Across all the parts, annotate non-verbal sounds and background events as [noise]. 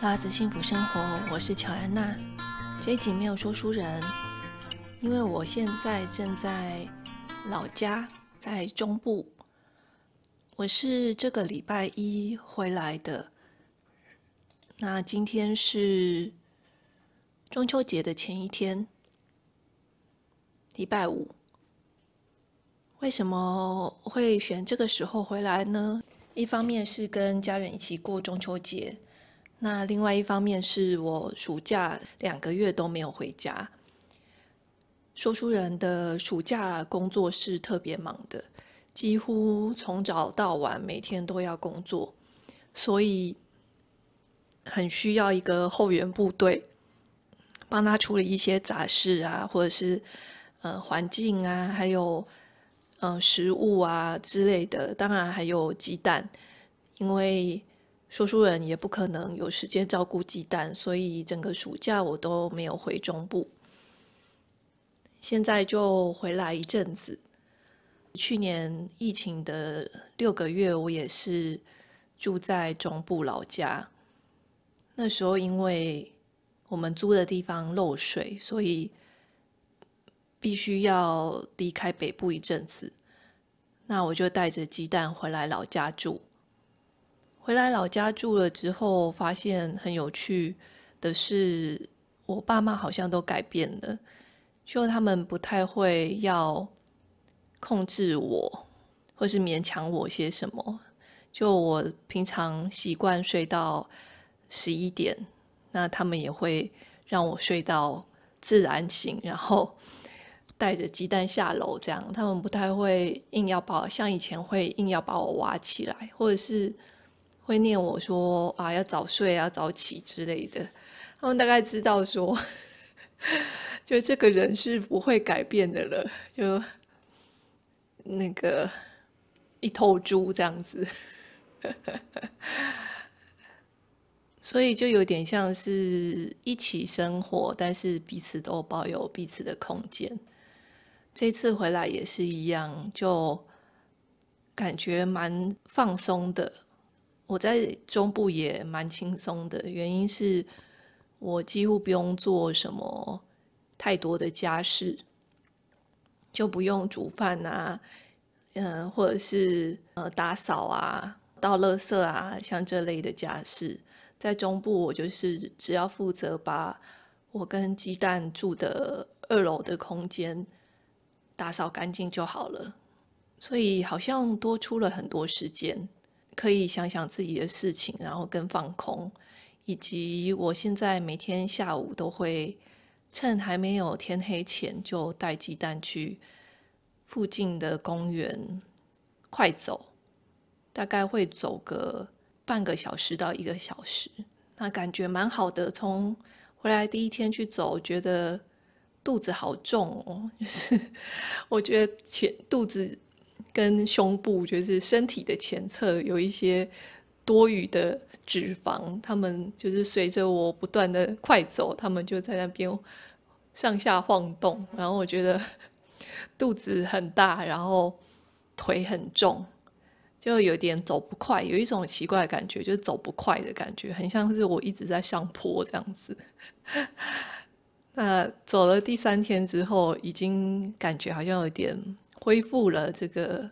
拉子幸福生活，我是乔安娜。这一集没有说书人，因为我现在正在老家，在中部。我是这个礼拜一回来的。那今天是中秋节的前一天，礼拜五。为什么会选这个时候回来呢？一方面是跟家人一起过中秋节，那另外一方面是我暑假两个月都没有回家。说书人的暑假工作是特别忙的，几乎从早到晚每天都要工作，所以很需要一个后援部队，帮他处理一些杂事啊，或者是呃环境啊，还有。嗯，食物啊之类的，当然还有鸡蛋，因为说书人也不可能有时间照顾鸡蛋，所以整个暑假我都没有回中部。现在就回来一阵子。去年疫情的六个月，我也是住在中部老家。那时候因为我们租的地方漏水，所以。必须要离开北部一阵子，那我就带着鸡蛋回来老家住。回来老家住了之后，发现很有趣的是，我爸妈好像都改变了，就他们不太会要控制我，或是勉强我些什么。就我平常习惯睡到十一点，那他们也会让我睡到自然醒，然后。[laughs] 带着鸡蛋下楼，这样他们不太会硬要把，像以前会硬要把我挖起来，或者是会念我说啊要早睡啊早起之类的。他们大概知道说，[laughs] 就这个人是不会改变的了，就那个一头猪这样子，[laughs] 所以就有点像是一起生活，但是彼此都保有彼此的空间。这次回来也是一样，就感觉蛮放松的。我在中部也蛮轻松的，原因是我几乎不用做什么太多的家事，就不用煮饭啊，嗯，或者是呃打扫啊、倒垃圾啊，像这类的家事。在中部，我就是只要负责把我跟鸡蛋住的二楼的空间。打扫干净就好了，所以好像多出了很多时间，可以想想自己的事情，然后跟放空。以及我现在每天下午都会趁还没有天黑前，就带鸡蛋去附近的公园快走，大概会走个半个小时到一个小时，那感觉蛮好的。从回来第一天去走，觉得。肚子好重哦，[laughs] 就是我觉得前肚子跟胸部，就是身体的前侧有一些多余的脂肪，他们就是随着我不断的快走，他们就在那边上下晃动，然后我觉得肚子很大，然后腿很重，就有点走不快，有一种奇怪的感觉，就是走不快的感觉，很像是我一直在上坡这样子。[laughs] 那走了第三天之后，已经感觉好像有点恢复了这个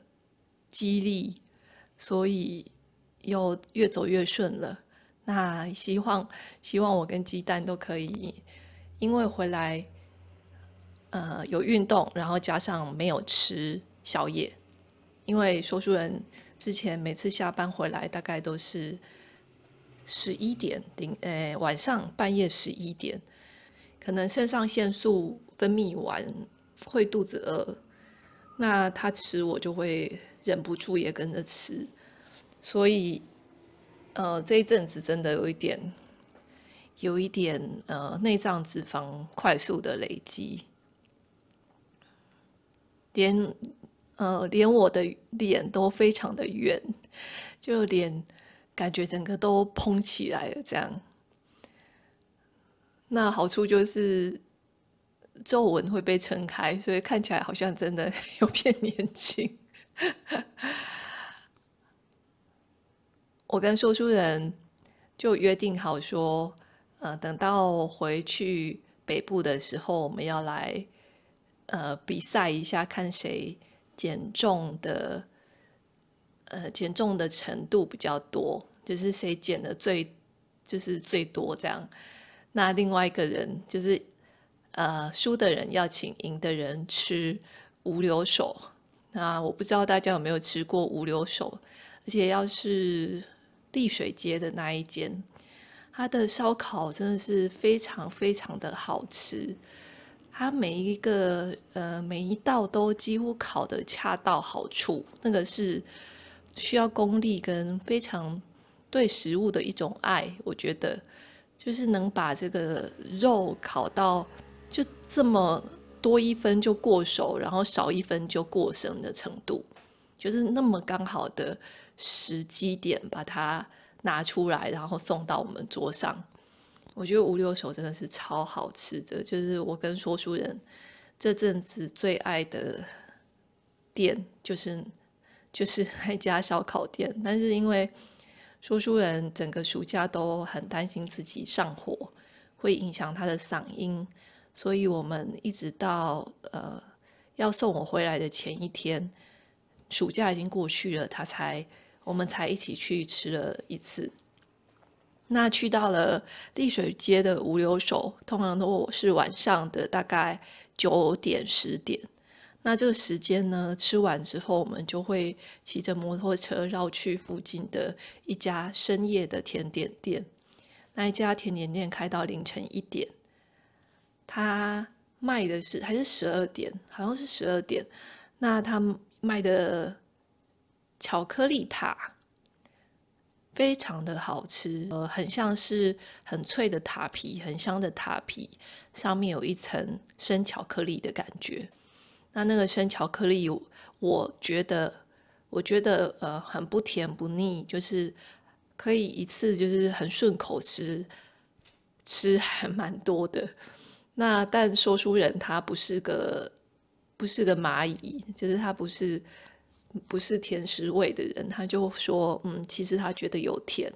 肌力，所以又越走越顺了。那希望希望我跟鸡蛋都可以，因为回来呃有运动，然后加上没有吃宵夜，因为说书人之前每次下班回来大概都是十一点零，呃晚上半夜十一点。可能肾上腺素分泌完会肚子饿，那他吃我就会忍不住也跟着吃，所以呃这一阵子真的有一点有一点呃内脏脂肪快速的累积，连呃连我的脸都非常的圆，就脸感觉整个都膨起来了这样。那好处就是皱纹会被撑开，所以看起来好像真的有变年轻。我跟说书人就约定好说，呃，等到回去北部的时候，我们要来呃比赛一下，看谁减重的呃减重的程度比较多，就是谁减的最就是最多这样。那另外一个人就是呃输的人要请赢的人吃五柳手。那我不知道大家有没有吃过五柳手，而且要是。丽水街的那一间，它的烧烤真的是非常非常的好吃。它每一个呃每一道都几乎烤得恰到好处，那个是需要功力跟非常对食物的一种爱。我觉得就是能把这个肉烤到就这么多一分就过熟，然后少一分就过生的程度，就是那么刚好的。时机点把它拿出来，然后送到我们桌上。我觉得五柳手真的是超好吃的，就是我跟说书人这阵子最爱的店，就是 [laughs] 就是那家烧烤店。但是因为说书人整个暑假都很担心自己上火会影响他的嗓音，所以我们一直到呃要送我回来的前一天，暑假已经过去了，他才。我们才一起去吃了一次。那去到了丽水街的五柳手，通常都是晚上的大概九点十点。那这个时间呢，吃完之后，我们就会骑着摩托车绕去附近的一家深夜的甜点店。那一家甜点店开到凌晨一点，他卖的是还是十二点？好像是十二点。那他卖的。巧克力塔非常的好吃，呃，很像是很脆的塔皮，很香的塔皮，上面有一层生巧克力的感觉。那那个生巧克力，我觉得，我觉得呃很不甜不腻，就是可以一次就是很顺口吃，吃还蛮多的。那但说书人他不是个不是个蚂蚁，就是他不是。不是甜食味的人，他就说：“嗯，其实他觉得有甜，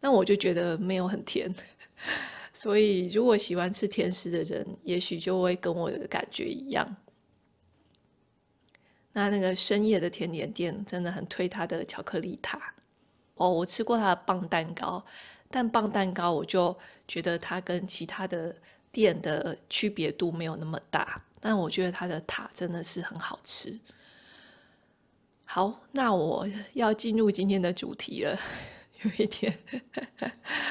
那我就觉得没有很甜。[laughs] 所以，如果喜欢吃甜食的人，也许就会跟我的感觉一样。那那个深夜的甜点店真的很推他的巧克力塔哦，我吃过他的棒蛋糕，但棒蛋糕我就觉得它跟其他的店的区别度没有那么大，但我觉得他的塔真的是很好吃。”好，那我要进入今天的主题了。[laughs] 有一点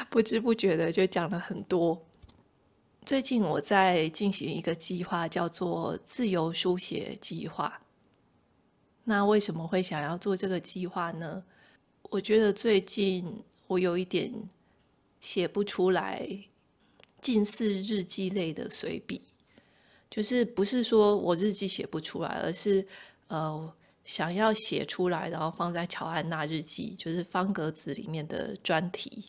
不知不觉的就讲了很多。最近我在进行一个计划，叫做自由书写计划。那为什么会想要做这个计划呢？我觉得最近我有一点写不出来，近似日记类的随笔，就是不是说我日记写不出来，而是呃。想要写出来，然后放在乔安娜日记，就是方格子里面的专题。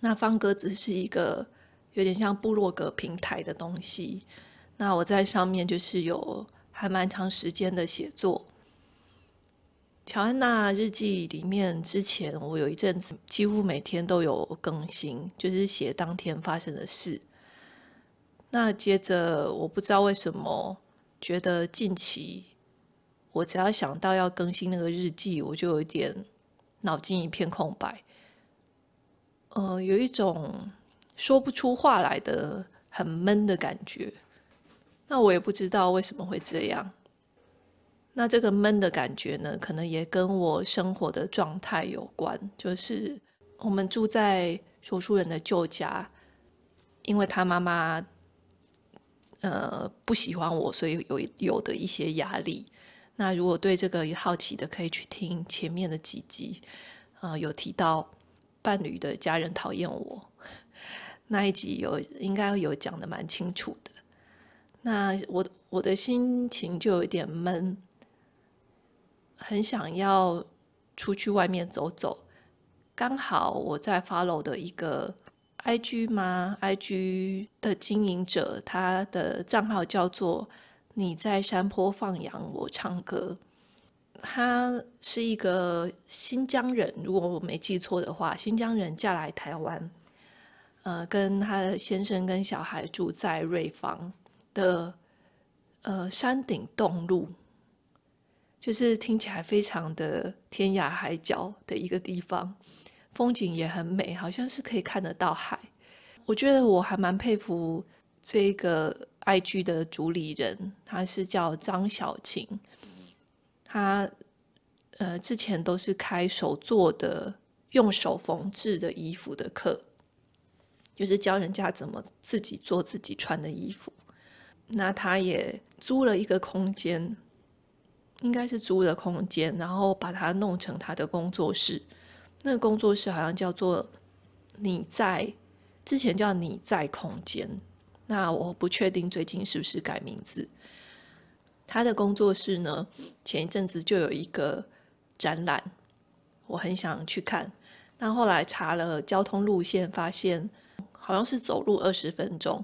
那方格子是一个有点像部落格平台的东西。那我在上面就是有还蛮长时间的写作。乔安娜日记里面，之前我有一阵子几乎每天都有更新，就是写当天发生的事。那接着我不知道为什么觉得近期。我只要想到要更新那个日记，我就有一点脑筋一片空白，呃，有一种说不出话来的很闷的感觉。那我也不知道为什么会这样。那这个闷的感觉呢，可能也跟我生活的状态有关。就是我们住在说书人的旧家，因为他妈妈呃不喜欢我，所以有有的一些压力。那如果对这个好奇的，可以去听前面的几集，呃，有提到伴侣的家人讨厌我 [laughs] 那一集有应该有讲得蛮清楚的。那我我的心情就有点闷，很想要出去外面走走。刚好我在 follow 的一个 IG 吗？IG 的经营者，他的账号叫做。你在山坡放羊，我唱歌。他是一个新疆人，如果我没记错的话，新疆人嫁来台湾，呃，跟他的先生跟小孩住在瑞芳的呃山顶洞路，就是听起来非常的天涯海角的一个地方，风景也很美，好像是可以看得到海。我觉得我还蛮佩服这个 IG 的主理人，他是叫张小晴。他呃，之前都是开手做的、用手缝制的衣服的课，就是教人家怎么自己做自己穿的衣服。那他也租了一个空间，应该是租的空间，然后把它弄成他的工作室。那个工作室好像叫做“你在”，之前叫“你在空间”。那我不确定最近是不是改名字。他的工作室呢，前一阵子就有一个展览，我很想去看。但后来查了交通路线，发现好像是走路二十分钟，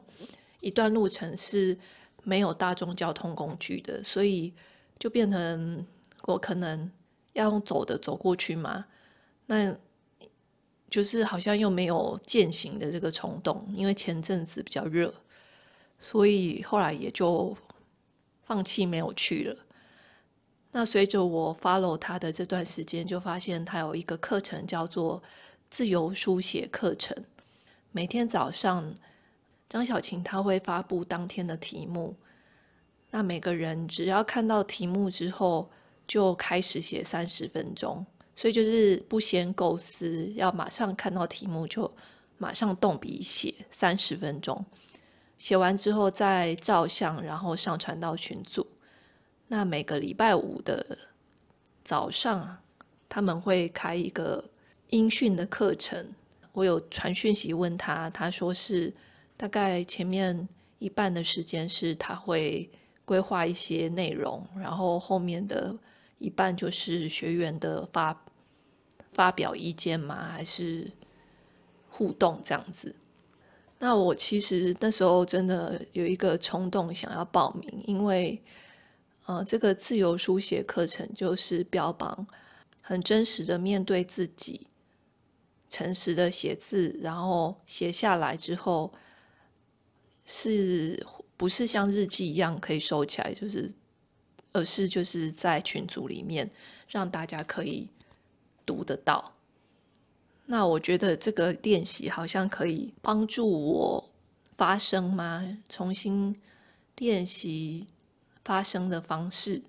一段路程是没有大众交通工具的，所以就变成我可能要用走的走过去嘛。那就是好像又没有践行的这个冲动，因为前阵子比较热，所以后来也就。放弃没有去了。那随着我 follow 他的这段时间，就发现他有一个课程叫做自由书写课程。每天早上，张小琴他会发布当天的题目。那每个人只要看到题目之后，就开始写三十分钟。所以就是不先构思，要马上看到题目就马上动笔写三十分钟。写完之后再照相，然后上传到群组。那每个礼拜五的早上，他们会开一个音讯的课程。我有传讯息问他，他说是大概前面一半的时间是他会规划一些内容，然后后面的一半就是学员的发发表意见吗？还是互动这样子？那我其实那时候真的有一个冲动想要报名，因为，呃，这个自由书写课程就是标榜很真实的面对自己，诚实的写字，然后写下来之后，是不是像日记一样可以收起来？就是，而是就是在群组里面让大家可以读得到。那我觉得这个练习好像可以帮助我发声吗？重新练习发声的方式，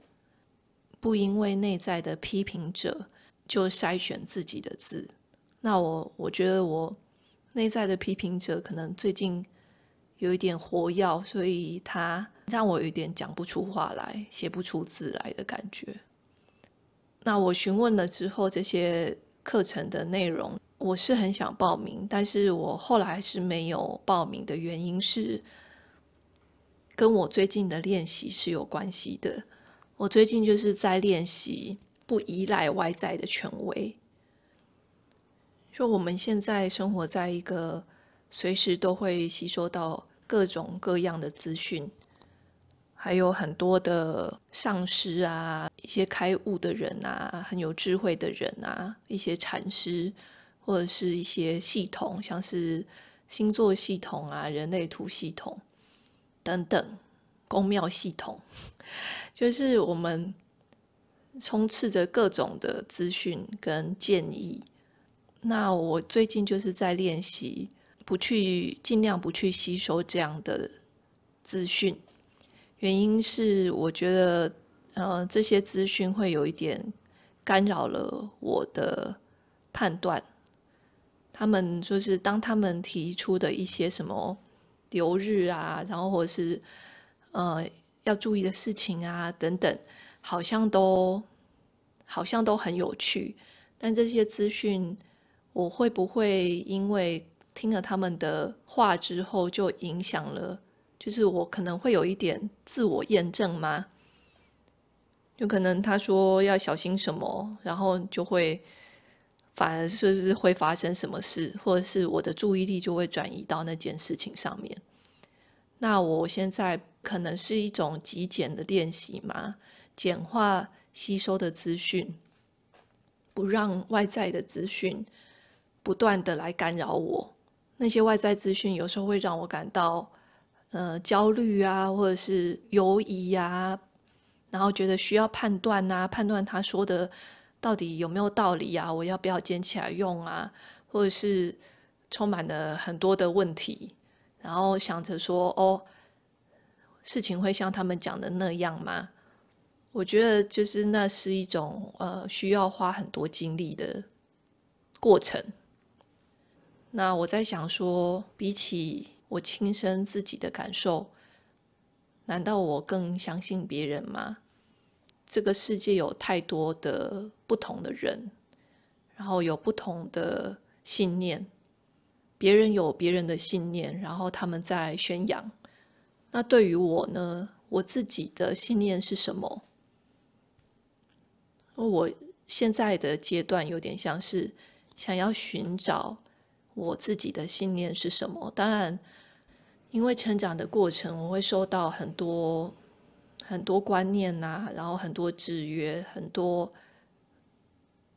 不因为内在的批评者就筛选自己的字。那我我觉得我内在的批评者可能最近有一点活跃，所以他让我有点讲不出话来，写不出字来的感觉。那我询问了之后，这些课程的内容。我是很想报名，但是我后来是没有报名的原因是，跟我最近的练习是有关系的。我最近就是在练习不依赖外在的权威。就我们现在生活在一个随时都会吸收到各种各样的资讯，还有很多的上师啊，一些开悟的人啊，很有智慧的人啊，一些禅师。或者是一些系统，像是星座系统啊、人类图系统等等，宫庙系统，[laughs] 就是我们充斥着各种的资讯跟建议。那我最近就是在练习，不去尽量不去吸收这样的资讯。原因是我觉得，呃，这些资讯会有一点干扰了我的判断。他们就是当他们提出的一些什么流日啊，然后或者是呃要注意的事情啊等等，好像都好像都很有趣。但这些资讯，我会不会因为听了他们的话之后，就影响了？就是我可能会有一点自我验证吗？就可能他说要小心什么，然后就会。反而就是会发生什么事，或者是我的注意力就会转移到那件事情上面。那我现在可能是一种极简的练习嘛，简化吸收的资讯，不让外在的资讯不断的来干扰我。那些外在资讯有时候会让我感到呃焦虑啊，或者是犹疑呀，然后觉得需要判断啊，判断他说的到底有没有道理啊，我要不要捡起来用啊，或者是充满了很多的问题，然后想着说哦。事情会像他们讲的那样吗？我觉得就是那是一种呃需要花很多精力的过程。那我在想说，比起我亲身自己的感受，难道我更相信别人吗？这个世界有太多的不同的人，然后有不同的信念，别人有别人的信念，然后他们在宣扬。那对于我呢？我自己的信念是什么？我现在的阶段有点像是想要寻找我自己的信念是什么。当然，因为成长的过程，我会受到很多很多观念呐、然后很多制约，很多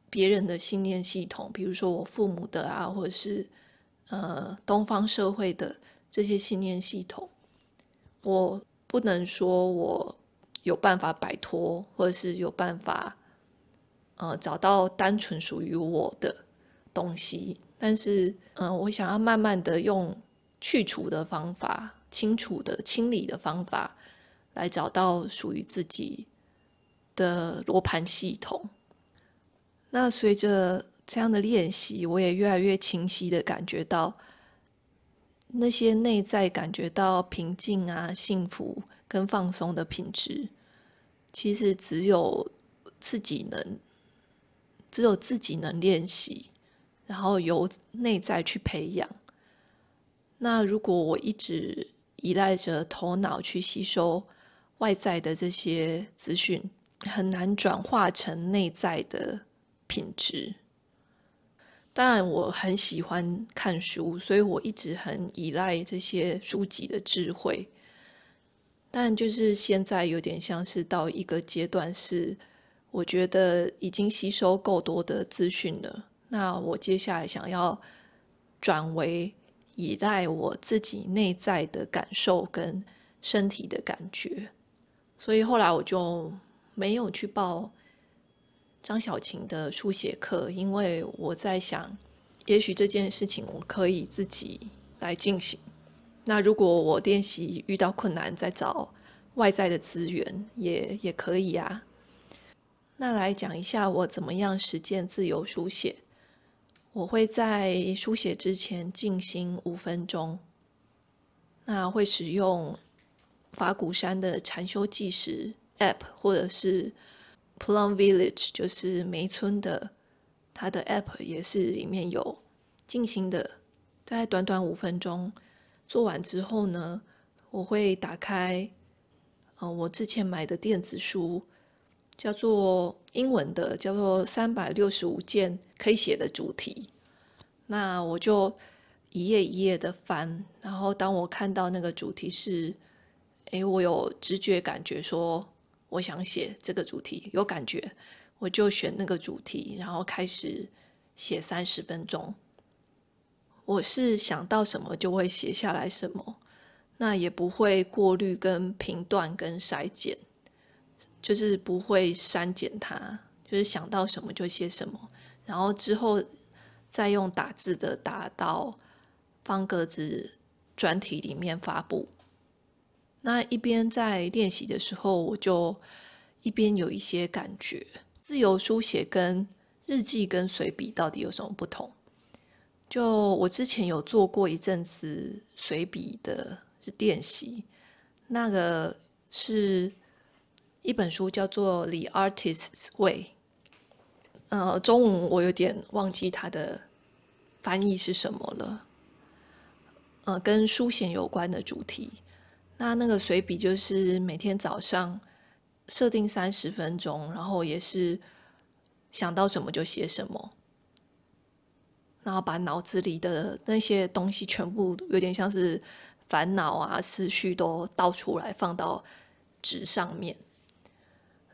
别人的信念系统，比如说我父母的啊，或者是呃东方社会的这些信念系统。我不能说我有办法摆脱，或者是有办法，呃，找到单纯属于我的东西。但是，嗯、我想要慢慢的用去除的方法、清除的清理的方法，来找到属于自己的罗盘系统。那随着这样的练习，我也越来越清晰的感觉到。那些内在感觉到平静啊、幸福跟放松的品质，其实只有自己能，只有自己能练习，然后由内在去培养。那如果我一直依赖着头脑去吸收外在的这些资讯，很难转化成内在的品质。当然，我很喜欢看书，所以我一直很依赖这些书籍的智慧。但就是现在有点像是到一个阶段，是我觉得已经吸收够多的资讯了。那我接下来想要转为依赖我自己内在的感受跟身体的感觉，所以后来我就没有去报。张小琴的书写课，因为我在想，也许这件事情我可以自己来进行。那如果我练习遇到困难，再找外在的资源也也可以啊。那来讲一下我怎么样实践自由书写。我会在书写之前静心五分钟，那会使用法鼓山的禅修计时 App，或者是。Plum Village 就是梅村的，它的 App 也是里面有静心的，在短短五分钟做完之后呢，我会打开，呃，我之前买的电子书，叫做英文的，叫做三百六十五件可以写的主题，那我就一页一页的翻，然后当我看到那个主题是，诶，我有直觉感觉说。我想写这个主题，有感觉，我就选那个主题，然后开始写三十分钟。我是想到什么就会写下来什么，那也不会过滤、跟评断、跟筛减，就是不会删减它，就是想到什么就写什么，然后之后再用打字的打到方格子专题里面发布。那一边在练习的时候，我就一边有一些感觉。自由书写跟日记跟随笔到底有什么不同？就我之前有做过一阵子随笔的练习，那个是一本书叫做《The Artist's Way》。呃，中文我有点忘记它的翻译是什么了。呃，跟书写有关的主题。那那个随笔就是每天早上设定三十分钟，然后也是想到什么就写什么，然后把脑子里的那些东西全部有点像是烦恼啊、思绪都倒出来放到纸上面。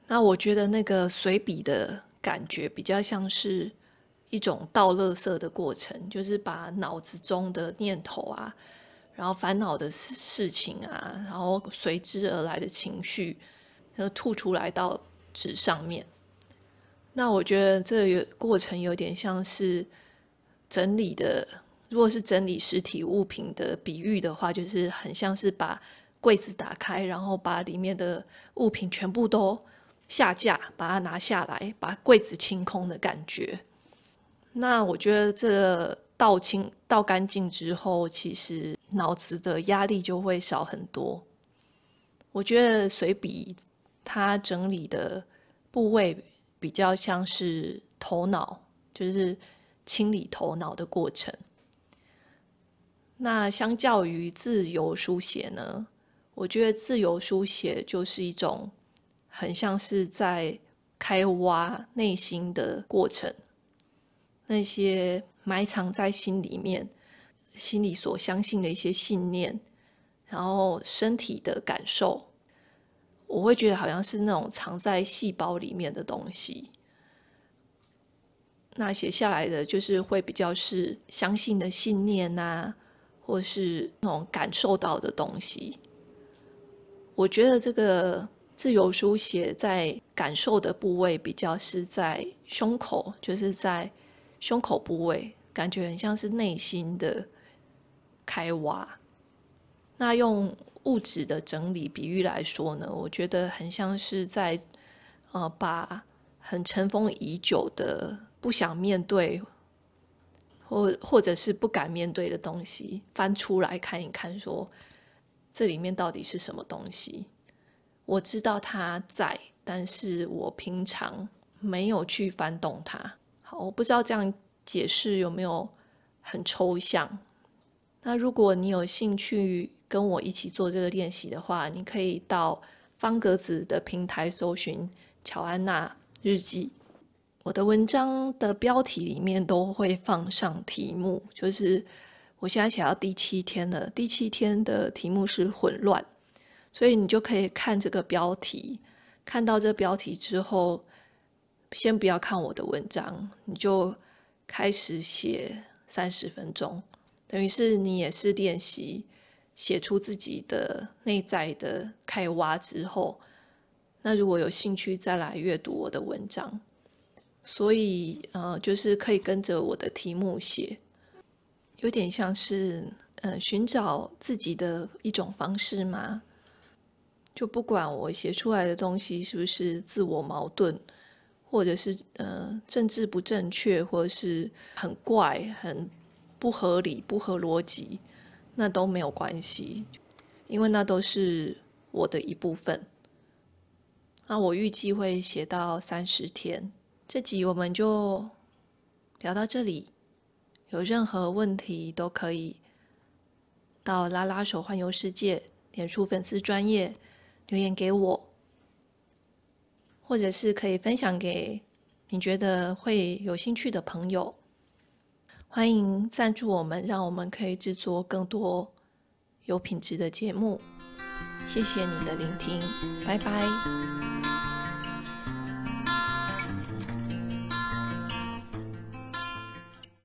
那我觉得那个随笔的感觉比较像是一种倒垃圾的过程，就是把脑子中的念头啊，然后烦恼的事情啊，然后随之而来的情绪，然后吐出来到纸上面。那我觉得这个过程有点像是整理的，如果是整理实体物品的比喻的话，就是很像是把柜子打开，然后把里面的物品全部都下架，把它拿下来，把柜子清空的感觉。那我觉得这倒清、倒干净之后，其实脑子的压力就会少很多。我觉得随笔它整理的部位比较像是头脑，就是清理头脑的过程。那相较于自由书写呢，我觉得自由书写就是一种。很像是在开挖内心的过程，那些埋藏在心里面、心里所相信的一些信念，然后身体的感受，我会觉得好像是那种藏在细胞里面的东西。那写下来的就是会比较是相信的信念呐，或是那种感受到的东西。我觉得这个。自由书写在感受的部位比较是在胸口，就是在胸口部位，感觉很像是内心的开挖。那用物质的整理比喻来说呢，我觉得很像是在呃把很尘封已久的、不想面对或或者是不敢面对的东西翻出来看一看，说这里面到底是什么东西。我知道它在，但是我平常没有去翻动它。好，我不知道这样解释有没有很抽象。那如果你有兴趣跟我一起做这个练习的话，你可以到方格子的平台搜寻乔安娜日记。我的文章的标题里面都会放上题目，就是我现在写到第七天了，第七天的题目是混乱。所以你就可以看这个标题，看到这标题之后，先不要看我的文章，你就开始写三十分钟，等于是你也是练习写出自己的内在的开挖之后，那如果有兴趣再来阅读我的文章，所以呃，就是可以跟着我的题目写，有点像是呃寻找自己的一种方式吗？就不管我写出来的东西是不是自我矛盾，或者是呃政治不正确，或者是很怪、很不合理、不合逻辑，那都没有关系，因为那都是我的一部分。那我预计会写到三十天。这集我们就聊到这里，有任何问题都可以到拉拉手环游世界脸书粉丝专页留言给我，或者是可以分享给你觉得会有兴趣的朋友。欢迎赞助我们，让我们可以制作更多有品质的节目。谢谢你的聆听，拜拜。